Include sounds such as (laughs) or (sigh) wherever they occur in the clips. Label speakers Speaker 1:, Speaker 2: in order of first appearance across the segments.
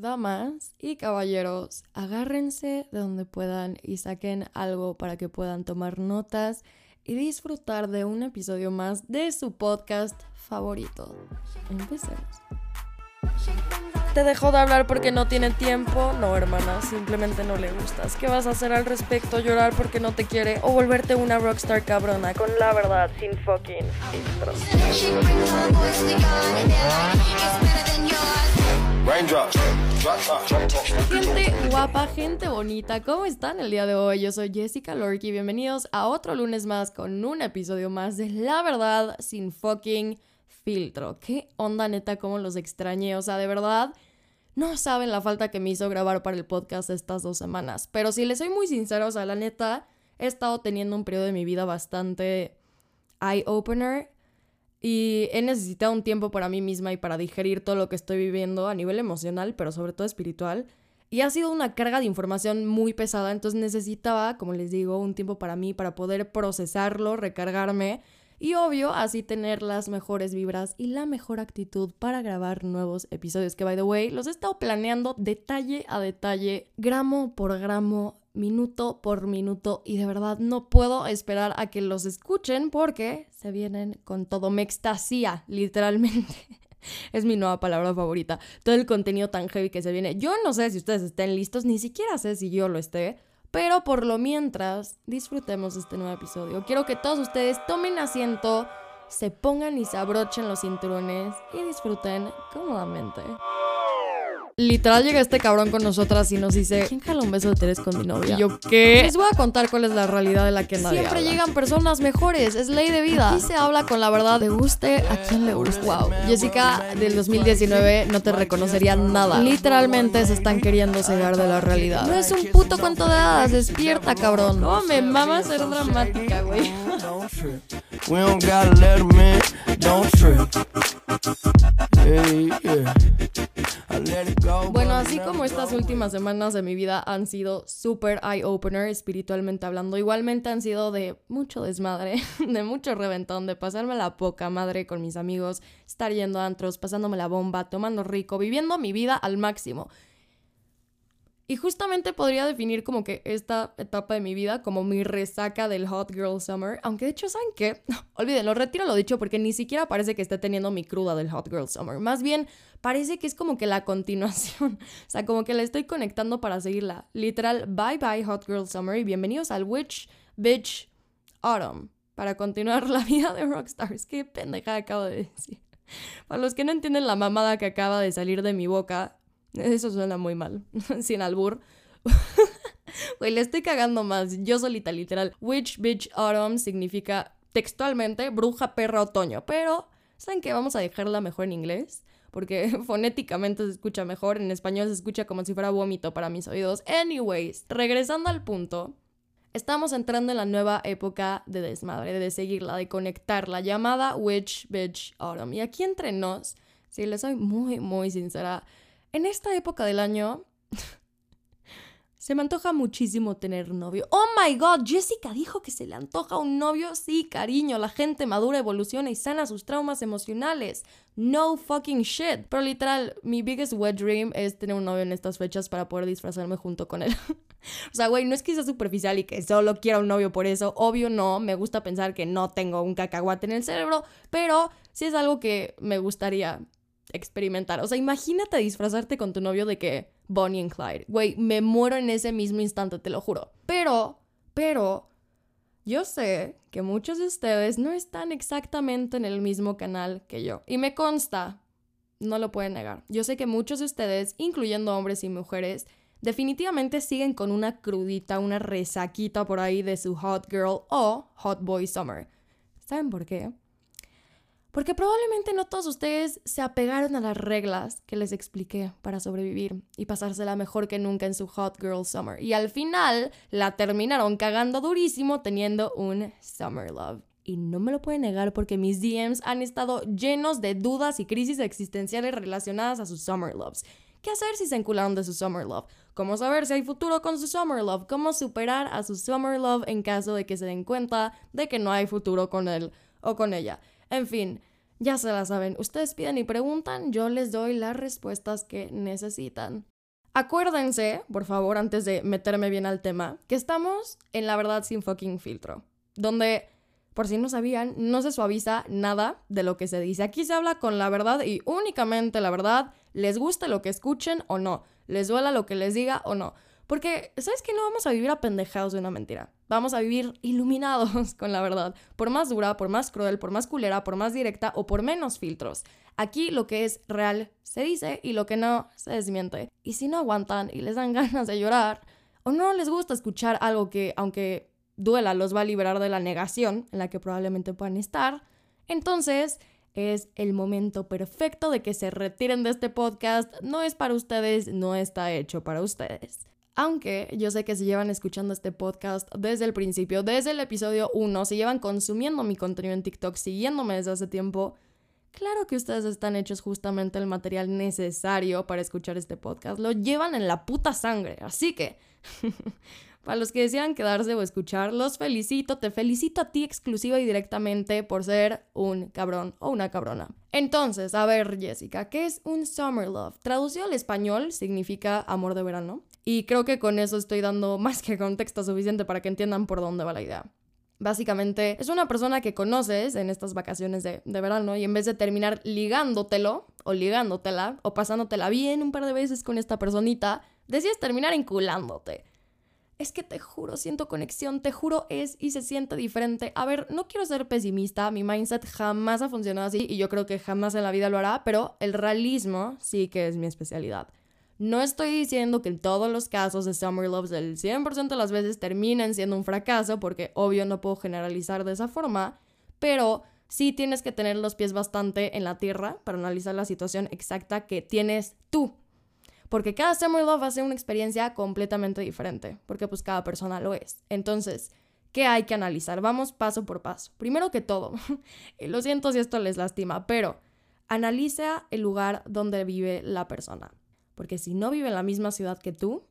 Speaker 1: Damas y caballeros, agárrense de donde puedan y saquen algo para que puedan tomar notas y disfrutar de un episodio más de su podcast favorito. Empecemos. ¿Te dejó de hablar porque no tiene tiempo? No, hermana, simplemente no le gustas. ¿Qué vas a hacer al respecto? ¿Llorar porque no te quiere? ¿O volverte una rockstar cabrona con la verdad sin fucking Gente guapa, gente bonita, ¿cómo están el día de hoy? Yo soy Jessica Lorky, bienvenidos a otro lunes más con un episodio más de La Verdad sin fucking filtro. ¿Qué onda neta cómo los extrañé? O sea, de verdad, no saben la falta que me hizo grabar para el podcast estas dos semanas. Pero si les soy muy sincero, o sea, la neta, he estado teniendo un periodo de mi vida bastante eye-opener y he necesitado un tiempo para mí misma y para digerir todo lo que estoy viviendo a nivel emocional, pero sobre todo espiritual. Y ha sido una carga de información muy pesada, entonces necesitaba, como les digo, un tiempo para mí, para poder procesarlo, recargarme y obvio así tener las mejores vibras y la mejor actitud para grabar nuevos episodios que, by the way, los he estado planeando detalle a detalle, gramo por gramo, minuto por minuto y de verdad no puedo esperar a que los escuchen porque se vienen con todo, me extasía literalmente. (laughs) Es mi nueva palabra favorita. Todo el contenido tan heavy que se viene. Yo no sé si ustedes estén listos, ni siquiera sé si yo lo esté. Pero por lo mientras, disfrutemos este nuevo episodio. Quiero que todos ustedes tomen asiento, se pongan y se abrochen los cinturones y disfruten cómodamente. Literal llega este cabrón con nosotras y nos dice, ¿quién jala un beso de tres con mi novia? Y yo, ¿qué? Les voy a contar cuál es la realidad de la que nadie Siempre llegan personas mejores, es ley de vida. Aquí se habla con la verdad, de guste a quien le guste. Wow. Jessica del 2019 no te reconocería nada. Literalmente se están queriendo cegar de la realidad. No es un puto cuento de hadas, despierta, cabrón. No, me mama ser dramática, güey. Bueno, así como estas últimas semanas de mi vida han sido súper eye-opener espiritualmente hablando, igualmente han sido de mucho desmadre, (laughs) de mucho reventón, de pasarme la poca madre con mis amigos, estar yendo a antros, pasándome la bomba, tomando rico, viviendo mi vida al máximo. Y justamente podría definir como que esta etapa de mi vida como mi resaca del Hot Girl Summer. Aunque de hecho, ¿saben qué? (laughs) olvídenlo, retiro lo dicho porque ni siquiera parece que esté teniendo mi cruda del Hot Girl Summer. Más bien, parece que es como que la (laughs) continuación. o sea, como que la estoy conectando para seguirla. Literal, bye bye Hot Girl Summer y bienvenidos al Witch Bitch Autumn. Para continuar la vida de Rockstars. Qué pendeja acabo de decir. Para los que no entienden la mamada que acaba de salir de mi boca, eso suena muy mal. (laughs) Sin albur. (laughs) Güey, le estoy cagando más. Yo solita, literal. Witch Bitch Autumn significa textualmente bruja perra otoño. Pero, ¿saben qué? Vamos a dejarla mejor en inglés. Porque (laughs) fonéticamente se escucha mejor. En español se escucha como si fuera vómito para mis oídos. Anyways, regresando al punto. Estamos entrando en la nueva época de desmadre, de seguirla, de conectarla, llamada Witch Bitch Autumn. Y aquí entre nos, si les soy muy, muy sincera, en esta época del año (laughs) se me antoja muchísimo tener novio. Oh my god, Jessica dijo que se le antoja un novio. Sí, cariño, la gente madura, evoluciona y sana sus traumas emocionales. No fucking shit. Pero literal, mi biggest wet dream es tener un novio en estas fechas para poder disfrazarme junto con él. (laughs) o sea, güey, no es que sea superficial y que solo quiera un novio por eso. Obvio no, me gusta pensar que no tengo un cacahuate en el cerebro, pero sí es algo que me gustaría experimentar. O sea, imagínate disfrazarte con tu novio de que Bonnie and Clyde. Güey, me muero en ese mismo instante, te lo juro. Pero, pero, yo sé que muchos de ustedes no están exactamente en el mismo canal que yo. Y me consta, no lo pueden negar. Yo sé que muchos de ustedes, incluyendo hombres y mujeres, definitivamente siguen con una crudita, una resaquita por ahí de su hot girl o hot boy summer. ¿Saben por qué? Porque probablemente no todos ustedes se apegaron a las reglas que les expliqué para sobrevivir y pasársela mejor que nunca en su Hot Girl Summer. Y al final la terminaron cagando durísimo teniendo un Summer Love. Y no me lo pueden negar porque mis DMs han estado llenos de dudas y crisis existenciales relacionadas a sus Summer Loves. ¿Qué hacer si se encularon de su Summer Love? ¿Cómo saber si hay futuro con su Summer Love? ¿Cómo superar a su Summer Love en caso de que se den cuenta de que no hay futuro con él o con ella? En fin, Ya se la saben, ustedes piden y preguntan, yo les doy las respuestas que necesitan. Acuérdense, por favor, antes de meterme bien al tema, que estamos en la verdad sin fucking filtro, donde, por si no sabían, no se suaviza nada de lo que se dice. Aquí se habla con la verdad y únicamente la verdad, les guste lo que escuchen o no, les duela lo que les diga o no. Porque, ¿sabes que No vamos a vivir apendejados de una mentira. Vamos a vivir iluminados (laughs) con la verdad. Por más dura, por más cruel, por más culera, por más directa o por menos filtros. Aquí lo que es real se dice y lo que no se desmiente. Y si no aguantan y les dan (laughs) ganas de llorar, o no les gusta escuchar algo que, aunque duela, los va a liberar de la negación en la que probablemente puedan estar, entonces es el momento perfecto de que se retiren de este podcast. No es para ustedes, no está hecho para ustedes. Aunque yo sé que se llevan escuchando este podcast desde el principio, desde el episodio 1, se llevan consumiendo mi contenido en TikTok, siguiéndome desde hace tiempo, claro que ustedes están hechos justamente el material necesario para escuchar este podcast. Lo llevan en la puta sangre. Así que, (laughs) para los que desean quedarse o escuchar, los felicito. Te felicito a ti exclusiva y directamente por ser un cabrón o una cabrona. Entonces, a ver, Jessica, ¿qué es un summer love? Traducido al español significa amor de verano. Y creo que con eso estoy dando (laughs) más que contexto suficiente para que entiendan por dónde va la idea. Básicamente, es una persona que conoces en estas vacaciones de, verano y en vez de terminar ligándotelo o ligándotela o pasándotela bien un par de veces con esta personita, decides terminar enculándote. Es que te juro, siento conexión, te juro es y se siente diferente. A ver, no quiero ser pesimista, mi mindset jamás ha funcionado así y yo creo que jamás en la vida lo hará, pero el realismo sí que es mi especialidad. No estoy diciendo que en todos los casos de Summer Loves el 100% de las veces terminen siendo un fracaso, porque obvio no puedo generalizar de esa forma, pero sí tienes que tener los pies bastante en la tierra para analizar la situación exacta que tienes tú. Porque cada Summer Love va a ser una experiencia completamente diferente, porque pues cada persona lo es. Entonces, ¿qué hay que analizar? Vamos paso por paso. Primero que todo, (laughs) lo siento si esto les lastima, pero analiza el lugar donde vive la persona. Porque si no vive en la misma ciudad que tú,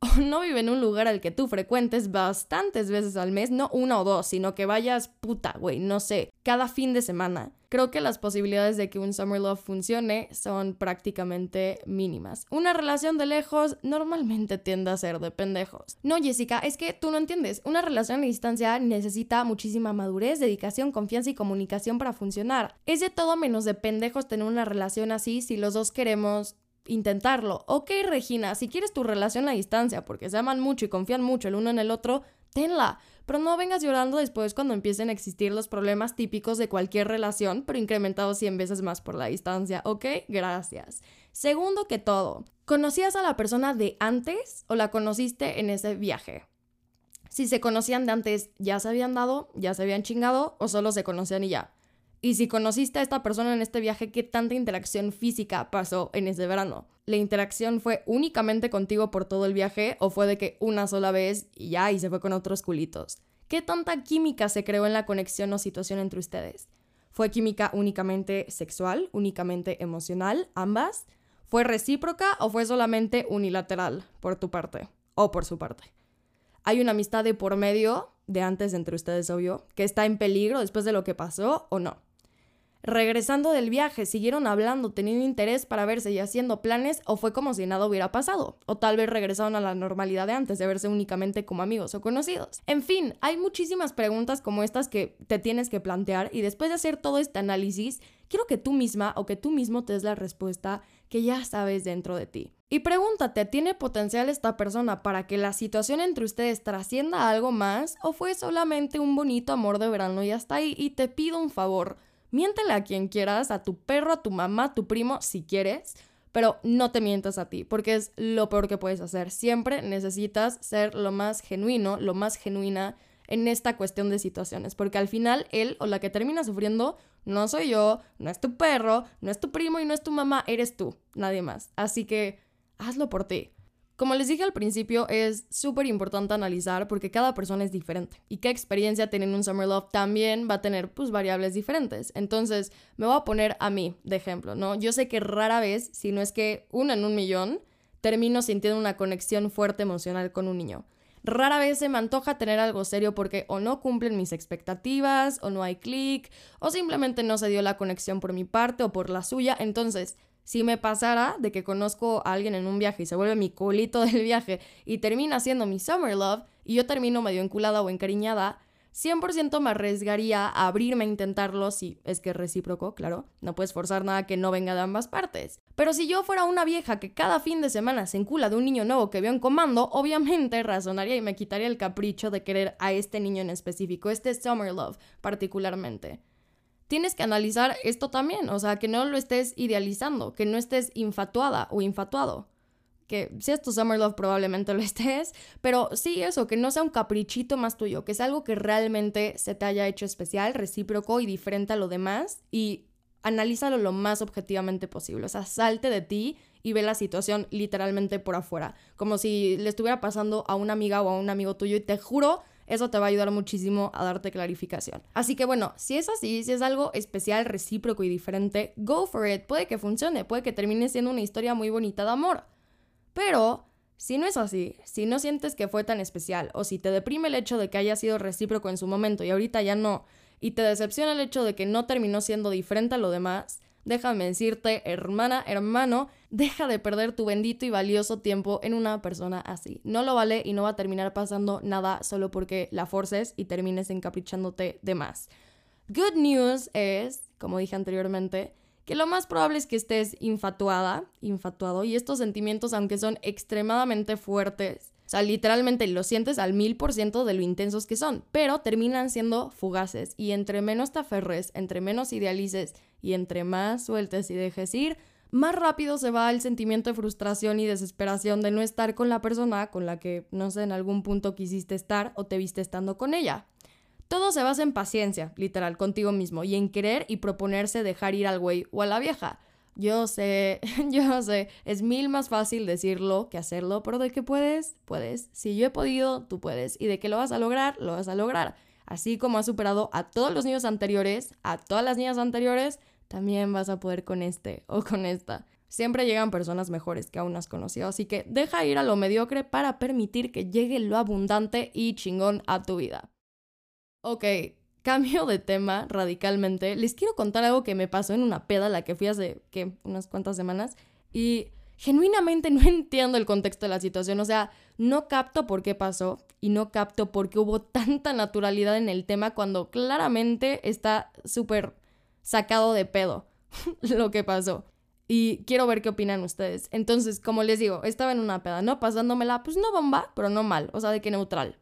Speaker 1: (laughs) o no vive en un lugar al que tú frecuentes bastantes veces al mes, no una o dos, sino que vayas puta, güey, no sé, cada fin de semana, creo que las posibilidades de que un summer love funcione son prácticamente mínimas. Una relación de lejos normalmente tiende a ser de pendejos. No, Jessica, es que tú no entiendes. Una relación a distancia necesita muchísima madurez, dedicación, confianza y comunicación para funcionar. Es de todo menos de pendejos tener una relación así si los dos queremos intentarlo. Ok, Regina, si quieres tu relación a distancia porque se aman mucho y confían mucho el uno en el otro, tenla. Pero no vengas llorando después cuando empiecen a existir los problemas típicos de cualquier relación, pero incrementados 100 veces más por la distancia. Ok, gracias. Segundo que todo, ¿conocías a la persona de antes o la conociste en ese viaje? Si se conocían de antes, ¿ya se habían dado? ¿Ya se habían chingado? ¿O solo se conocían y ya? Y si conociste a esta persona en este viaje, ¿qué tanta interacción física pasó en ese verano? ¿La interacción fue únicamente contigo por todo el viaje o fue de que una sola vez y ya y se fue con otros culitos? ¿Qué tanta química se creó en la conexión o situación entre ustedes? ¿Fue química únicamente sexual, únicamente emocional, ambas? ¿Fue recíproca o fue solamente unilateral por tu parte o por su parte? ¿Hay una amistad de por medio de antes entre ustedes, obvio, que está en peligro después de lo que pasó o no? Regresando del viaje, siguieron hablando, teniendo interés para verse y haciendo planes, o fue como si nada hubiera pasado, o tal vez regresaron a la normalidad de antes de verse únicamente como amigos o conocidos. En fin, hay muchísimas preguntas como estas que te tienes que plantear y después de hacer todo este análisis, quiero que tú misma o que tú mismo te des la respuesta que ya sabes dentro de ti. Y pregúntate, ¿tiene potencial esta persona para que la situación entre ustedes trascienda algo más o fue solamente un bonito amor de verano y hasta ahí? Y te pido un favor Miéntele a quien quieras, a tu perro, a tu mamá, a tu primo, si quieres, pero no te mientas a ti, porque es lo peor que puedes hacer. Siempre necesitas ser lo más genuino, lo más genuina en esta cuestión de situaciones, porque al final él o la que termina sufriendo no soy yo, no es tu perro, no es tu primo y no es tu mamá, eres tú, nadie más. Así que hazlo por ti. Como les dije al principio, es súper importante analizar porque cada persona es diferente y qué experiencia tienen un Summer Love también va a tener pues variables diferentes. Entonces, me voy a poner a mí de ejemplo, ¿no? Yo sé que rara vez, si no es que uno en un millón, termino sintiendo una conexión fuerte emocional con un niño. Rara vez se me antoja tener algo serio porque o no cumplen mis expectativas, o no hay clic, o simplemente no se dio la conexión por mi parte o por la suya. Entonces, si me pasara de que conozco a alguien en un viaje y se vuelve mi culito (laughs) del viaje y termina siendo mi summer love y yo termino medio enculada o encariñada, 100% me arriesgaría a abrirme a intentarlo si es que es recíproco, claro. No puedes forzar nada que no venga de ambas partes. Pero si yo fuera una vieja que cada fin de semana se encula de un niño nuevo que veo en comando, obviamente (laughs) razonaría y me quitaría el capricho de querer a este niño en específico, este Summer Love particularmente. Tienes que analizar esto también, o sea, que no lo estés idealizando, que no estés infatuada o infatuado. Que si es tu Summer probablemente lo (laughs) estés, pero sí eso, que no sea un caprichito más tuyo, que es algo que realmente se te haya hecho especial, recíproco y diferente a lo demás y analízalo lo más objetivamente posible, o sea, salte de ti y ve la situación literalmente por afuera, como si le estuviera pasando a una amiga o a un amigo tuyo y te juro eso te va a ayudar muchísimo a darte clarificación. Así que bueno, si es así, si es algo especial, recíproco y diferente, go for it. Puede que funcione, puede que termine siendo una historia muy bonita de amor. Pero si no es así, si no sientes que fue tan especial, o si te deprime el hecho de que haya sido recíproco en su momento y ahorita ya no, y te decepciona el hecho de que no terminó siendo diferente a lo demás, déjame decirte, hermana, hermano, deja de perder tu bendito y valioso tiempo en una persona así. No lo vale y no va a terminar pasando nada solo porque la forces y termines encaprichándote de más. Good news es, como dije anteriormente, que lo más probable es que estés infatuada, infatuado, y estos sentimientos, aunque son extremadamente fuertes, o sea, literalmente lo sientes al mil por ciento de lo intensos que son, pero terminan siendo fugaces, y entre menos te aferres, entre menos idealices, y entre más sueltes y dejes ir, más rápido se va el sentimiento de frustración y desesperación de no estar con la persona con la que, no sé, en algún punto quisiste estar o te viste estando con ella. Todo se basa en paciencia, literal, contigo mismo, y en querer y proponerse dejar ir al güey o a la vieja. Yo sé, (laughs) yo sé, es mil más fácil decirlo que hacerlo, pero de que puedes, puedes. Si yo he podido, tú puedes. Y de que lo vas a lograr, lo vas a lograr. Así como has superado a todos los niños anteriores, a todas las niñas anteriores, también vas a poder con este o con esta. Siempre llegan personas mejores que aún has conocido, así que deja ir a lo mediocre para permitir que llegue lo abundante y chingón a tu vida. Ok, cambio de tema radicalmente. Les quiero contar algo que me pasó en una peda la que fui hace, ¿qué? Unas cuantas semanas. Y genuinamente (laughs) no entiendo el contexto de la situación. O sea, no capto por qué pasó y no capto por qué hubo tanta naturalidad en el tema cuando claramente está súper sacado de pedo (laughs) lo que pasó. Y quiero ver qué opinan ustedes. Entonces, como les digo, estaba en una peda, ¿no? Pasándomela, pues no bomba, pero no mal. O sea, de que neutral.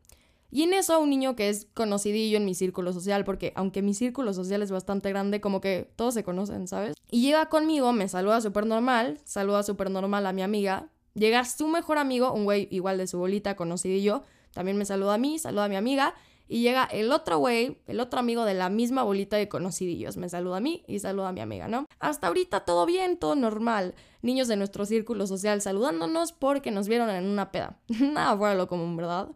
Speaker 1: Y en eso un niño que es conocidillo en mi círculo social, porque aunque mi círculo social es bastante grande, como que todos se conocen, ¿sabes? Y llega conmigo, me saluda súper normal, saluda súper normal a mi amiga. Llega su mejor amigo, un güey igual de su bolita, conocidillo, también me saluda a mí, saluda a mi amiga. Y llega el otro güey, el otro amigo de la misma bolita de conocidillos. Me saluda a mí y saluda a mi amiga, ¿no? Hasta ahorita todo bien, todo normal. Niños de nuestro círculo social saludándonos porque nos vieron en una peda. (laughs) Nada fuera lo común, ¿verdad?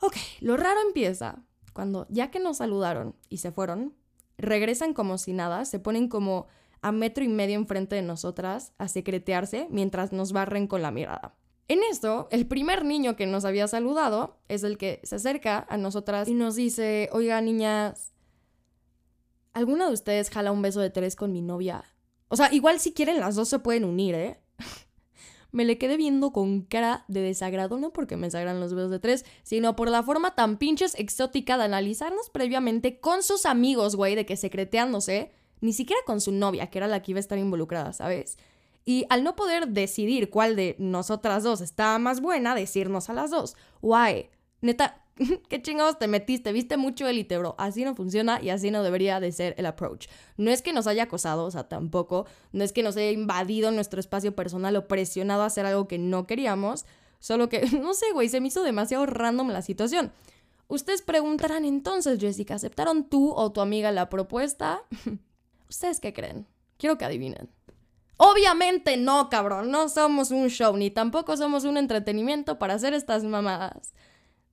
Speaker 1: Ok, lo raro empieza cuando ya que nos saludaron y se fueron, regresan como si nada, se ponen como a metro y medio enfrente de nosotras a secretearse mientras nos barren con la mirada. En esto, el primer niño que nos había saludado es el que se acerca a nosotras y nos dice, oiga niñas, ¿alguna de ustedes jala un beso de tres con mi novia? O sea, igual si quieren las dos se pueden unir, ¿eh? (laughs) me le quedé viendo con cara de desagrado, no porque me sagran los dedos de tres, sino por la forma tan pinches exótica de analizarnos previamente con sus amigos, güey, de que secreteándose, ni siquiera con su novia, que era la que iba a estar involucrada, ¿sabes? Y al no poder decidir cuál de nosotras dos estaba más buena, decirnos a las dos, guay, neta, (laughs) ¿Qué chingados te metiste? Viste mucho élite, bro. Así no funciona y así no debería de ser el approach. No es que nos haya acosado, o sea, tampoco. No es que nos haya invadido nuestro espacio personal o presionado a hacer algo que no queríamos. Solo que, (laughs) no sé, güey, se me hizo demasiado random la situación. Ustedes preguntarán entonces, Jessica, ¿aceptaron tú o tu amiga la propuesta? (laughs) ¿Ustedes qué creen? Quiero que adivinen. Obviamente no, cabrón. No somos un show, ni tampoco somos un entretenimiento para hacer estas mamadas.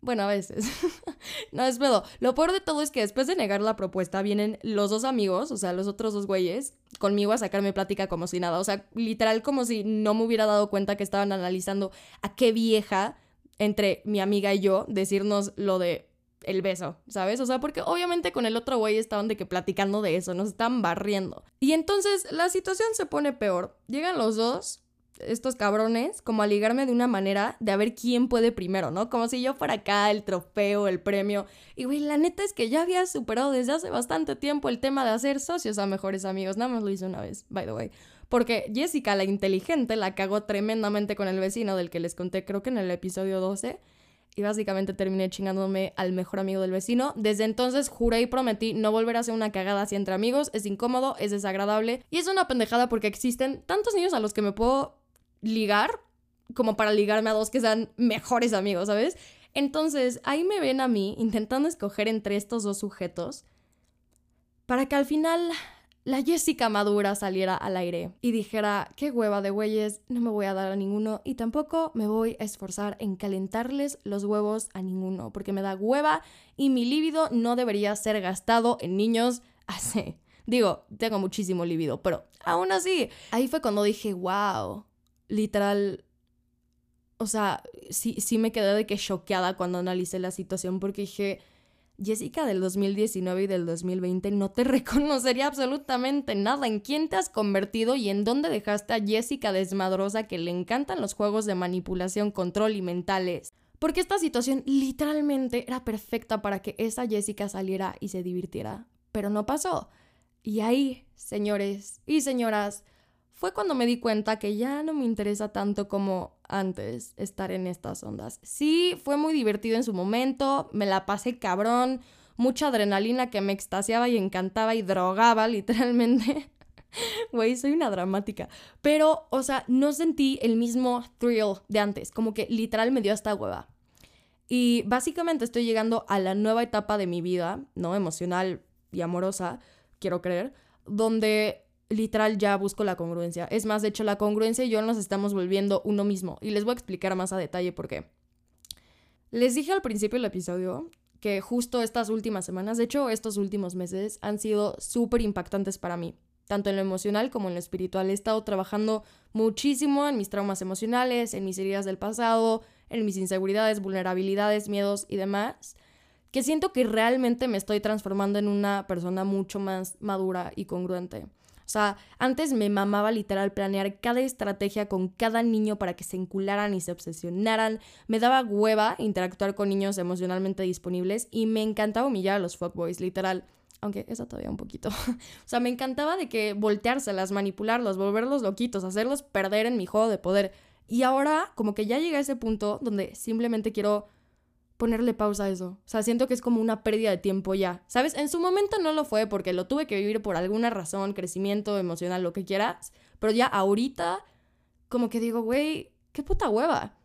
Speaker 1: Bueno, a veces. (laughs) no es pedo. Lo peor de todo es que después de negar la propuesta vienen los dos amigos, o sea, los otros dos güeyes, conmigo a sacarme plática como si nada. O sea, literal como si no me hubiera dado cuenta que estaban analizando a qué vieja entre mi amiga y yo decirnos lo de el beso, ¿sabes? O sea, porque obviamente con el otro güey estaban de que platicando de eso, nos están barriendo. Y entonces la situación se pone peor. Llegan los dos, estos cabrones, como a ligarme de una manera de a ver quién puede primero, ¿no? Como si yo fuera acá el trofeo, el premio. Y güey, la neta es que ya había superado desde hace bastante tiempo el tema de hacer socios a mejores amigos. Nada más lo hice una vez, by the way. Porque Jessica, la inteligente, la cagó tremendamente con el vecino del que les conté, creo que en el episodio 12 y básicamente terminé chingándome al mejor amigo del vecino. Desde entonces juré y prometí no volver a hacer una cagada así entre amigos. Es incómodo, es desagradable y es una pendejada porque existen tantos niños a los que me puedo ligar como para ligarme a dos que sean mejores amigos, ¿sabes? Entonces ahí me ven a mí intentando escoger entre estos dos sujetos para que al final la Jessica madura saliera al aire y dijera, qué hueva de güeyes, no me voy a dar a ninguno y tampoco me voy a esforzar en calentarles los huevos a ninguno, porque me da hueva y mi líbido no debería ser gastado en niños así. Digo, tengo muchísimo líbido, pero aún así, ahí fue cuando dije, wow, literal, o sea, sí, sí me quedé de que choqueada cuando analicé la situación porque dije, Jessica del 2019 y del 2020 no te (laughs) reconocería absolutamente nada. ¿En quién te has convertido y en dónde dejaste a Jessica desmadrosa que le encantan los juegos de manipulación, control y mentales? Porque esta situación literalmente era perfecta para que esa Jessica saliera y se divirtiera. Pero no pasó. Y ahí, señores y señoras, fue cuando me di cuenta que ya no me interesa tanto como antes estar en estas ondas. Sí, fue muy divertido en su momento, me la pasé cabrón, mucha adrenalina que me extasiaba y encantaba y drogaba (laughs) literalmente. Güey, soy una dramática. Pero, o sea, no sentí el mismo thrill de antes, como que literal me dio hasta hueva. Y básicamente estoy llegando a la nueva etapa de mi vida, ¿no? Emocional y amorosa, quiero creer, donde literal ya busco la congruencia. Es más, de hecho, la congruencia y yo nos estamos volviendo uno mismo. Y les voy a explicar más a detalle por qué. Les dije al principio del episodio que justo estas últimas semanas, de hecho estos últimos meses, han sido súper impactantes para mí, tanto en lo emocional como en lo espiritual. He estado trabajando muchísimo en mis traumas emocionales, en mis heridas del pasado, en mis inseguridades, vulnerabilidades, miedos y demás, que siento que realmente me estoy transformando en una persona mucho más madura y congruente. Sea, antes me mamaba literal planear cada estrategia con cada niño para que se encularan y se obsesionaran. Me daba hueva interactuar con niños emocionalmente disponibles y me encantaba humillar a los fuckboys, literal. Aunque eso todavía un poquito. (laughs) o sea, me encantaba de que volteárselas, manipularlos, volverlos loquitos, hacerlos perder en mi juego de poder. Y ahora, como que ya llegué a ese punto donde simplemente quiero ponerle pausa a eso. O sea, siento que es como una pérdida de tiempo ya. ¿Sabes? En su momento no lo fue porque lo tuve que vivir por alguna razón, crecimiento emocional, lo que quieras. Pero ya ahorita, como que digo, güey, qué puta hueva.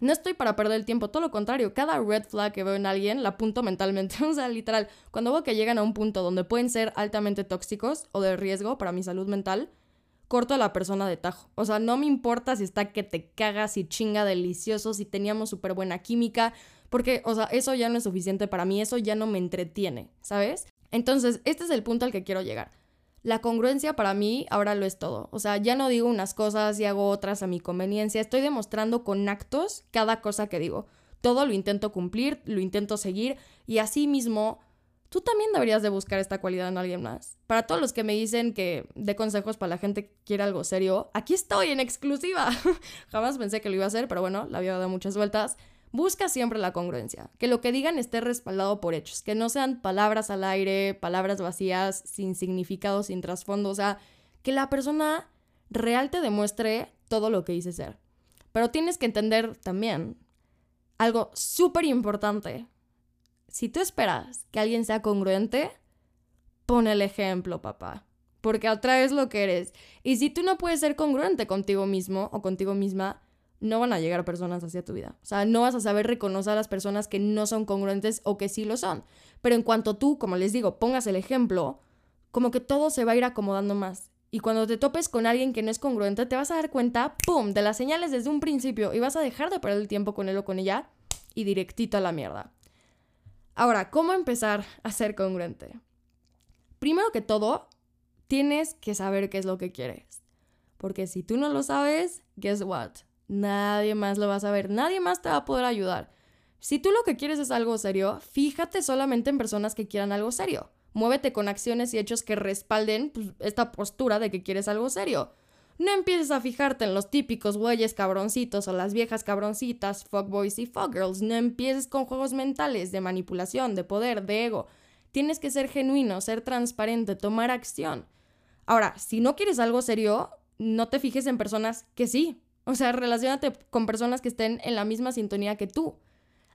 Speaker 1: No estoy para perder el tiempo, todo lo contrario. Cada red flag que veo en alguien la apunto mentalmente. (laughs) O sea, literal, cuando veo que llegan a un punto donde pueden ser altamente tóxicos o de riesgo para mi salud mental, corto a la persona de tajo. O sea, no me importa si está que te cagas y chinga delicioso, si teníamos súper buena química, porque, o sea, eso ya no es suficiente para mí, eso ya no me entretiene, ¿sabes? Entonces, este es el punto al que quiero llegar. La congruencia para mí ahora lo es todo. O sea, ya no digo unas cosas y hago otras a mi conveniencia. Estoy demostrando con actos cada cosa que digo. Todo lo intento cumplir, lo intento seguir y así mismo tú también deberías de buscar esta cualidad en alguien más. Para todos los que me dicen que dé consejos para la gente que quiere algo serio, aquí estoy en exclusiva. (laughs) Jamás pensé que lo iba a hacer, pero bueno, la vida da muchas vueltas. Busca siempre la congruencia, que lo que digan esté respaldado por hechos, que no sean palabras al aire, palabras vacías, sin significado, sin trasfondo, o sea, que la persona real te demuestre todo lo que dice ser. Pero tienes que entender también algo súper importante. Si tú esperas que alguien sea congruente, pon el ejemplo, papá. Porque atraes lo que eres. Y si tú no puedes ser congruente contigo mismo o contigo misma, no van a llegar personas hacia tu vida. O sea, no vas a saber reconocer a las personas que no son congruentes o que sí lo son. Pero en cuanto tú, como les digo, pongas el ejemplo, como que todo se va a ir acomodando más. Y cuando te topes con alguien que no es congruente, te vas a dar cuenta, ¡pum!, de las señales desde un principio y vas a dejar de perder el tiempo con él o con ella y directito a la mierda. Ahora, ¿cómo empezar a ser congruente? Primero que todo, tienes que saber qué es lo que quieres. Porque si tú no lo sabes, guess what? Nadie más lo va a saber, nadie más te va a poder ayudar. Si tú lo que quieres es algo serio, fíjate solamente en personas que quieran algo serio. Muévete con acciones y hechos que respalden pues, esta postura de que quieres algo serio. No empieces a fijarte en los típicos güeyes cabroncitos o las viejas cabroncitas, fuckboys y fuckgirls. No empieces con juegos mentales de manipulación, de poder, de ego. Tienes que ser genuino, ser transparente, tomar acción. Ahora, si no quieres algo serio, no te fijes en personas que sí. O sea, relacionate con personas que estén en la misma sintonía que tú.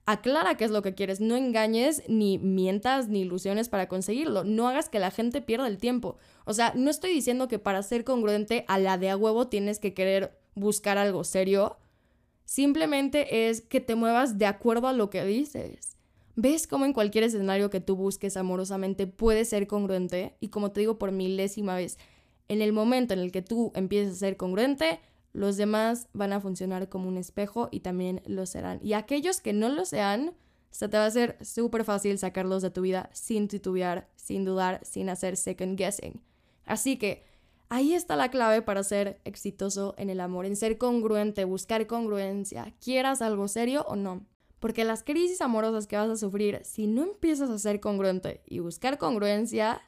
Speaker 1: Aclara qué es lo que quieres, no engañes, ni mientas, ni ilusiones para conseguirlo. No hagas que la gente pierda el tiempo. O sea, no estoy diciendo que para ser congruente a la de a huevo tienes que querer buscar algo serio. Simplemente es que te muevas de acuerdo a lo que dices. ¿Ves cómo en cualquier escenario que tú busques amorosamente puede ser congruente? Y como te digo por milésima vez, en el momento en el que tú empieces a ser congruente, los demás van a funcionar como un espejo y también lo serán. Y aquellos que no lo sean, se te va a hacer súper fácil sacarlos de tu vida sin titubear, sin dudar, sin hacer second guessing. Así que ahí está la clave para ser exitoso en el amor, en ser congruente, buscar congruencia, quieras algo serio o no. Porque las crisis amorosas que vas a sufrir, si no empiezas a ser congruente y buscar congruencia,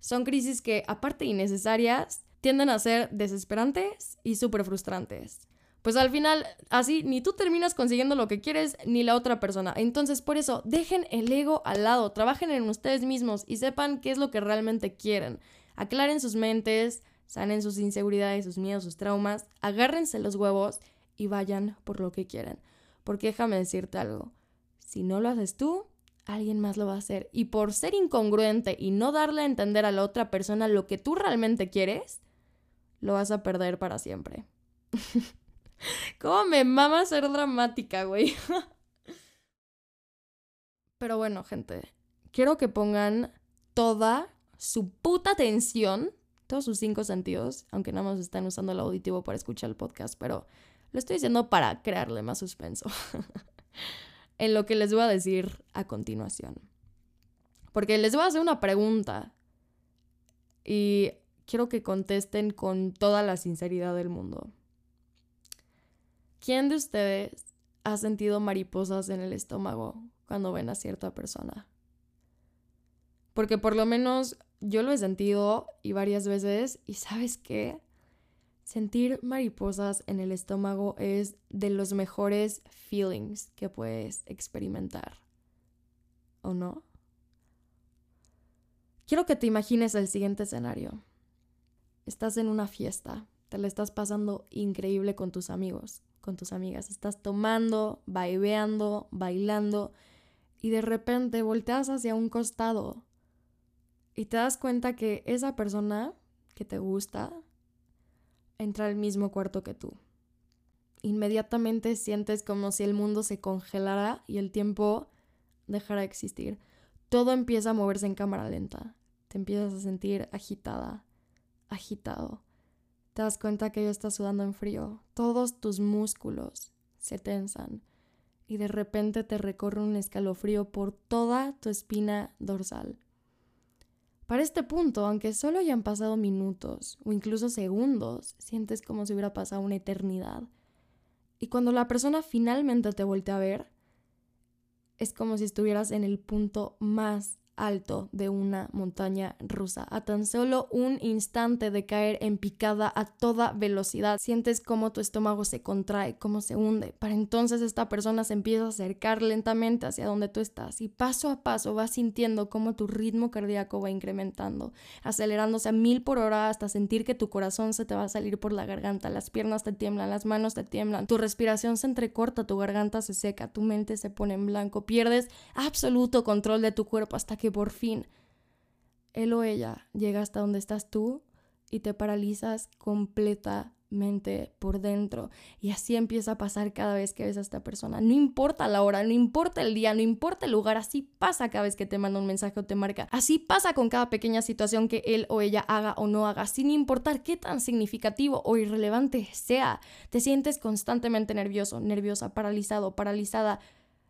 Speaker 1: son crisis que, aparte innecesarias, tienden a ser desesperantes y súper frustrantes. Pues al final, así, ni tú terminas consiguiendo lo que quieres, ni la otra persona. Entonces, por eso, dejen el ego al lado, trabajen en ustedes mismos y sepan qué es lo que realmente quieren. Aclaren sus mentes, sanen sus inseguridades, sus miedos, sus traumas, agárrense los huevos y vayan por lo que quieren. Porque déjame decirte algo, si no lo haces tú, alguien más lo va a hacer. Y por ser incongruente y no darle a entender a la otra persona lo que tú realmente quieres, lo vas a perder para siempre. (laughs) ¿Cómo me mama ser dramática, güey? (laughs) Pero bueno, gente, quiero que pongan toda su puta atención, todos sus cinco sentidos, aunque nada más están usando el auditivo para escuchar el podcast, pero lo estoy diciendo para crearle más suspenso. (laughs) en lo que les voy a decir a continuación. Porque les voy a hacer una pregunta y quiero que contesten con toda la sinceridad del mundo. ¿Quién de ustedes ha sentido mariposas en el estómago cuando ven a cierta persona? Porque por lo menos yo lo he sentido y varias veces y sabes qué? Sentir mariposas en el estómago es de los mejores feelings que puedes experimentar. ¿O no? Quiero que te imagines el siguiente escenario estás en una fiesta, te la estás pasando increíble con tus amigos, con tus amigas, estás tomando, baileando, bailando y de repente volteas hacia un costado y te das cuenta que esa persona que te gusta entra al mismo cuarto que tú. Inmediatamente sientes como si el mundo se congelara y el tiempo dejara de existir. Todo empieza a moverse en cámara lenta. Te empiezas a sentir agitada, agitado. Te das cuenta que yo estás sudando en frío. Todos tus músculos se tensan y de repente te recorre un escalofrío por toda tu espina dorsal. Para este punto, aunque solo hayan pasado minutos o incluso segundos, sientes como si hubiera pasado una eternidad. Y cuando la persona finalmente te voltea a ver, es como si estuvieras en el punto más alto de una montaña rusa. A tan solo un instante de caer en picada a toda velocidad, sientes cómo tu estómago se contrae, cómo se hunde. Para entonces esta persona se empieza a acercar lentamente hacia donde tú estás y paso a paso vas sintiendo cómo tu ritmo cardíaco va incrementando, acelerándose a mil por hora hasta sentir que tu corazón se te va a salir por la garganta, las piernas te tiemblan, las manos te tiemblan, tu respiración se entrecorta, tu garganta se seca, tu mente se pone en blanco, pierdes absoluto control de tu cuerpo hasta que por fin él o ella llega hasta donde estás tú y te paralizas completamente por dentro. Y así empieza a pasar cada vez que ves a esta persona. No importa la hora, no importa el día, no importa el lugar, así pasa cada vez que te manda un mensaje o te marca. Así pasa con cada pequeña situación que él o ella haga o no haga, sin importar qué tan significativo o irrelevante sea. Te sientes constantemente nervioso, nerviosa, paralizado, paralizada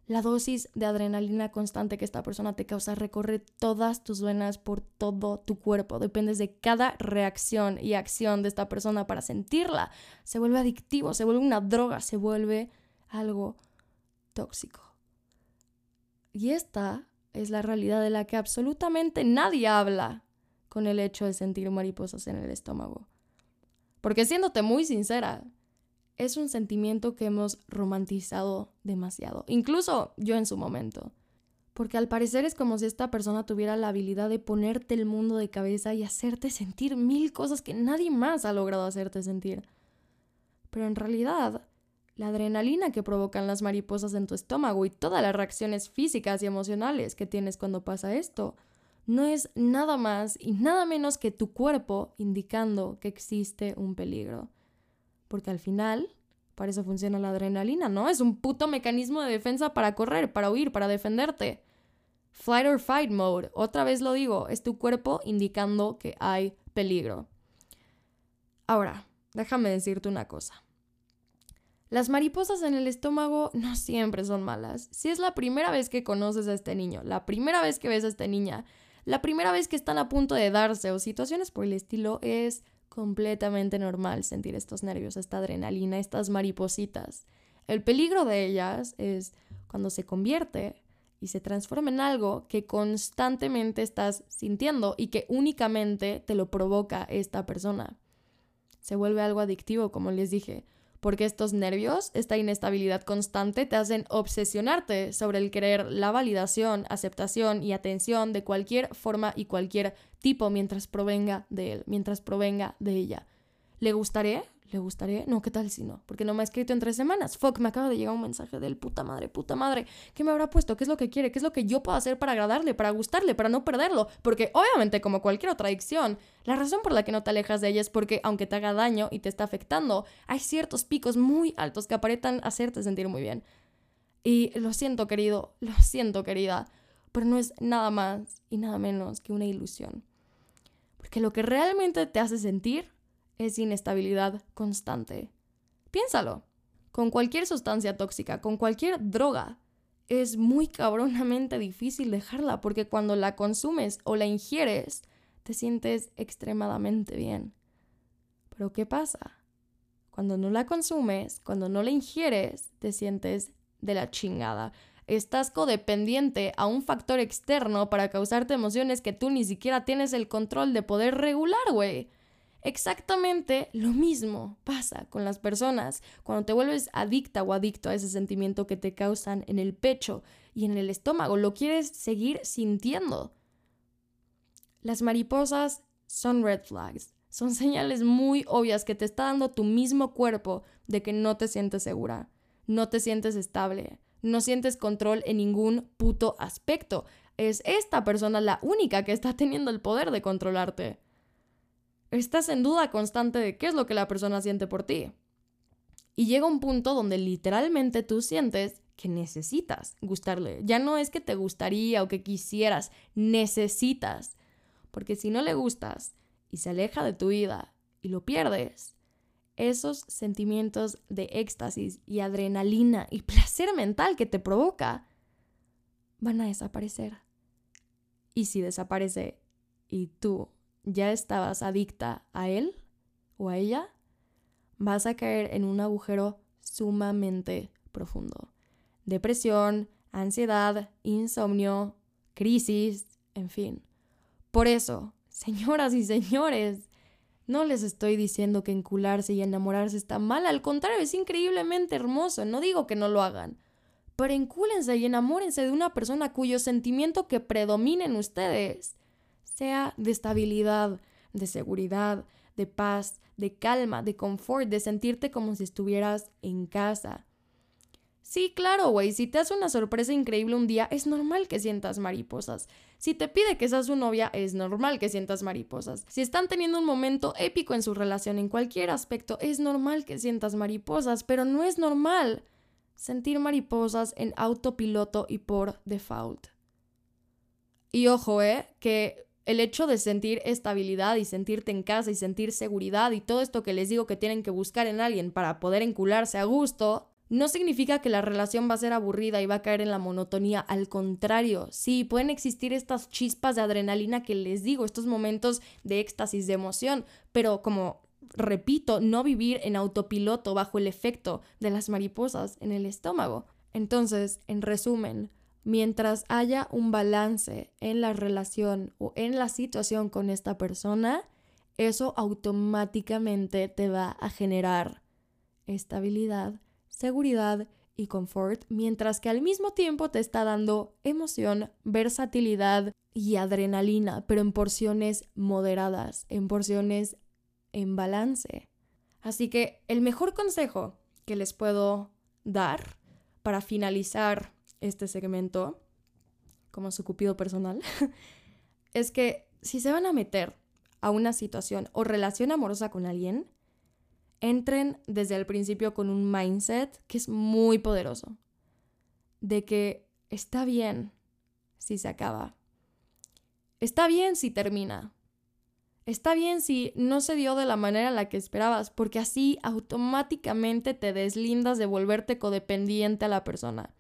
Speaker 1: La dosis de adrenalina constante que esta persona te causa recorre todas tus venas por todo tu cuerpo. Dependes de cada reacción y acción de esta persona para sentirla. Se vuelve adictivo, se vuelve una droga, se vuelve algo tóxico. Y esta es la realidad de la que absolutamente nadie habla con el hecho de sentir mariposas en el estómago. Porque siéndote muy sincera, es un sentimiento que hemos romantizado demasiado, incluso yo en su momento. Porque al parecer es como si esta persona tuviera la habilidad de ponerte el mundo de cabeza y hacerte sentir mil cosas que nadie más ha logrado hacerte sentir. Pero en realidad, la adrenalina que provocan las mariposas en tu estómago y todas las reacciones físicas y emocionales que tienes cuando pasa esto, no es nada más y nada menos que tu cuerpo indicando que existe un peligro. Porque al final, para eso funciona la adrenalina, ¿no? Es un puto mecanismo de defensa para correr, para huir, para defenderte. Flight or fight mode, otra vez lo digo, es tu cuerpo indicando que hay peligro. Ahora, déjame decirte una cosa. Las mariposas en el estómago no siempre son malas. Si es la primera vez que conoces a este niño, la primera vez que ves a esta niña, la primera vez que están a punto de darse o situaciones por el estilo, es completamente normal sentir estos nervios, esta adrenalina, estas maripositas. El peligro de ellas es cuando se convierte y se transforma en algo que constantemente estás sintiendo y que únicamente te lo provoca esta persona. Se vuelve algo adictivo, como les dije, porque estos nervios, esta inestabilidad constante, te hacen obsesionarte sobre el querer la validación, aceptación y atención de cualquier forma y cualquier tipo mientras provenga de él, mientras provenga de ella. ¿Le gustaré? ¿Le gustaré? No, ¿qué tal si no? Porque no me ha escrito en tres semanas. Fuck, me acaba de llegar un mensaje del puta madre, puta madre. ¿Qué me habrá puesto? ¿Qué es lo que quiere? ¿Qué es lo que yo puedo hacer para agradarle, para gustarle, para no perderlo? Porque obviamente, como cualquier otra adicción, la razón por la que no te alejas de ella es porque, aunque te haga daño y te está afectando, hay ciertos picos muy altos que aparentan hacerte sentir muy bien. Y lo siento, querido, lo siento, querida, pero no es nada más y nada menos que una ilusión. Porque lo que realmente te hace sentir es inestabilidad constante. Piénsalo. Con cualquier sustancia tóxica, con cualquier droga, es muy cabronamente difícil dejarla porque cuando la consumes o la ingieres, te sientes extremadamente bien. Pero ¿qué pasa? Cuando no la consumes, cuando no la ingieres, te sientes de la chingada estás codependiente a un factor externo para causarte emociones que tú ni siquiera tienes el control de poder regular, güey. Exactamente lo mismo pasa con las personas cuando te vuelves adicta o adicto a ese sentimiento que te causan en el pecho y en el estómago. Lo quieres seguir sintiendo. Las mariposas son red flags. Son señales muy obvias que te está dando tu mismo cuerpo de que no te sientes segura, no te sientes estable, no sientes control en ningún puto aspecto. Es esta persona la única que está teniendo el poder de controlarte. Estás en duda constante de qué es lo que la persona siente por ti. Y llega un punto donde literalmente tú sientes que necesitas gustarle. Ya no es que te gustaría o que quisieras, necesitas. Porque si no le gustas y se aleja de tu vida y lo pierdes, esos sentimientos de éxtasis y adrenalina y (laughs) placer mental que te provoca van a desaparecer. Y si desaparece y tú ya estabas adicta a él o a ella, vas a caer en un agujero sumamente profundo. Depresión, ansiedad, insomnio, crisis, en fin. Por eso, señoras y señores, no les estoy diciendo que encularse y enamorarse está mal, al contrario, es increíblemente hermoso, no digo que no lo hagan. Pero encúlense y enamórense de una persona cuyo sentimiento que predomine en ustedes sea de estabilidad, de seguridad, de paz, de calma, de confort, de sentirte como si estuvieras en casa. Sí, claro, güey, si te hace una sorpresa increíble un día, es normal que sientas mariposas. Si te pide que seas su novia, es normal que sientas mariposas. Si están teniendo un momento épico en su relación en cualquier aspecto, es normal que sientas mariposas, pero no es normal sentir mariposas en autopiloto y por default. Y ojo, eh, que el hecho de sentir estabilidad y sentirte en casa y sentir seguridad y todo esto que les digo que tienen que buscar en alguien para poder encularse a gusto, no significa que la relación va a ser aburrida y va a caer en la monotonía. Al contrario, sí, pueden existir estas chispas de adrenalina que les digo, estos momentos de éxtasis, de emoción, pero como repito, no vivir en autopiloto bajo el efecto de las mariposas en el estómago. Entonces, en resumen, mientras haya un balance en la relación o en la situación con esta persona, eso automáticamente te va a generar estabilidad, seguridad y confort, mientras que al mismo tiempo te está dando emoción, versatilidad y adrenalina, pero en porciones moderadas, en porciones en balance. Así que el mejor consejo que les puedo dar para finalizar este segmento, como su cupido personal, (laughs) es que si se van a meter a una situación o relación amorosa con alguien, entren desde el principio con un mindset que es muy poderoso, de que está bien si se acaba, está bien si termina, está bien si no se dio de la manera en la que esperabas, porque así automáticamente te deslindas de volverte codependiente a la persona.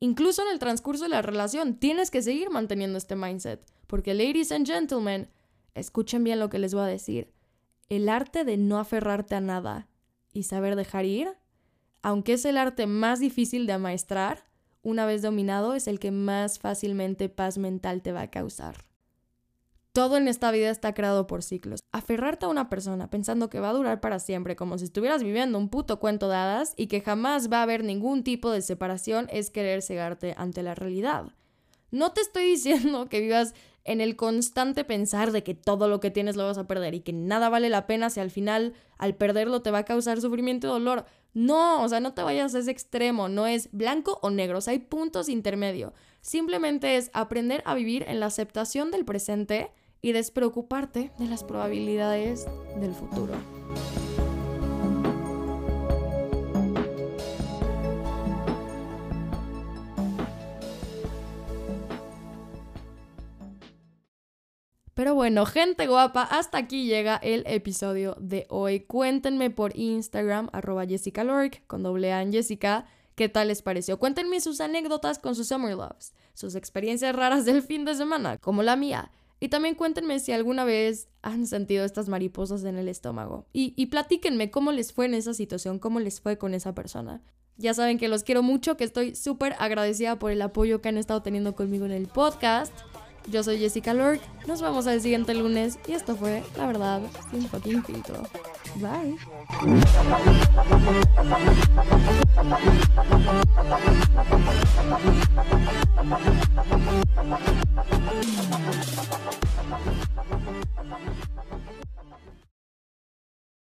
Speaker 1: Incluso en el transcurso de la relación tienes que seguir manteniendo este mindset, porque ladies and gentlemen, escuchen bien lo que les voy a decir. El arte de no aferrarte a nada y saber dejar ir, aunque es el arte más difícil de amaestrar, una vez dominado es el que más fácilmente paz mental te va a causar. Todo en esta vida está creado por ciclos. Aferrarte a una persona pensando que va a durar para siempre, como si estuvieras viviendo un puto cuento de hadas y que jamás va a haber ningún tipo de separación, es querer cegarte ante la realidad. No te estoy (laughs) diciendo que vivas en el constante pensar de que todo lo que tienes lo vas a perder y que nada vale la pena si al final al perderlo te va a causar sufrimiento y dolor. No, o sea, no te vayas a ese extremo, no es blanco o negro, o sea, hay puntos intermedio. Simplemente es aprender a vivir en la aceptación del presente y despreocuparte de las probabilidades del futuro. Pero bueno, gente guapa, hasta aquí llega el episodio de hoy. Cuéntenme por Instagram, arroba Jessica con doble A en Jessica, qué tal les pareció. Cuéntenme sus anécdotas con sus Summer Loves, sus experiencias raras del fin de semana, como la mía. Y también cuéntenme si alguna vez han sentido estas mariposas en el estómago. Y, y platíquenme cómo les fue en esa situación, cómo les fue con esa persona. Ya saben que los quiero mucho, que estoy súper agradecida por el apoyo que han estado teniendo conmigo en el podcast. Yo soy Jessica Lord, nos vemos el siguiente lunes y esto fue La Verdad sin fucking filtro. Bye.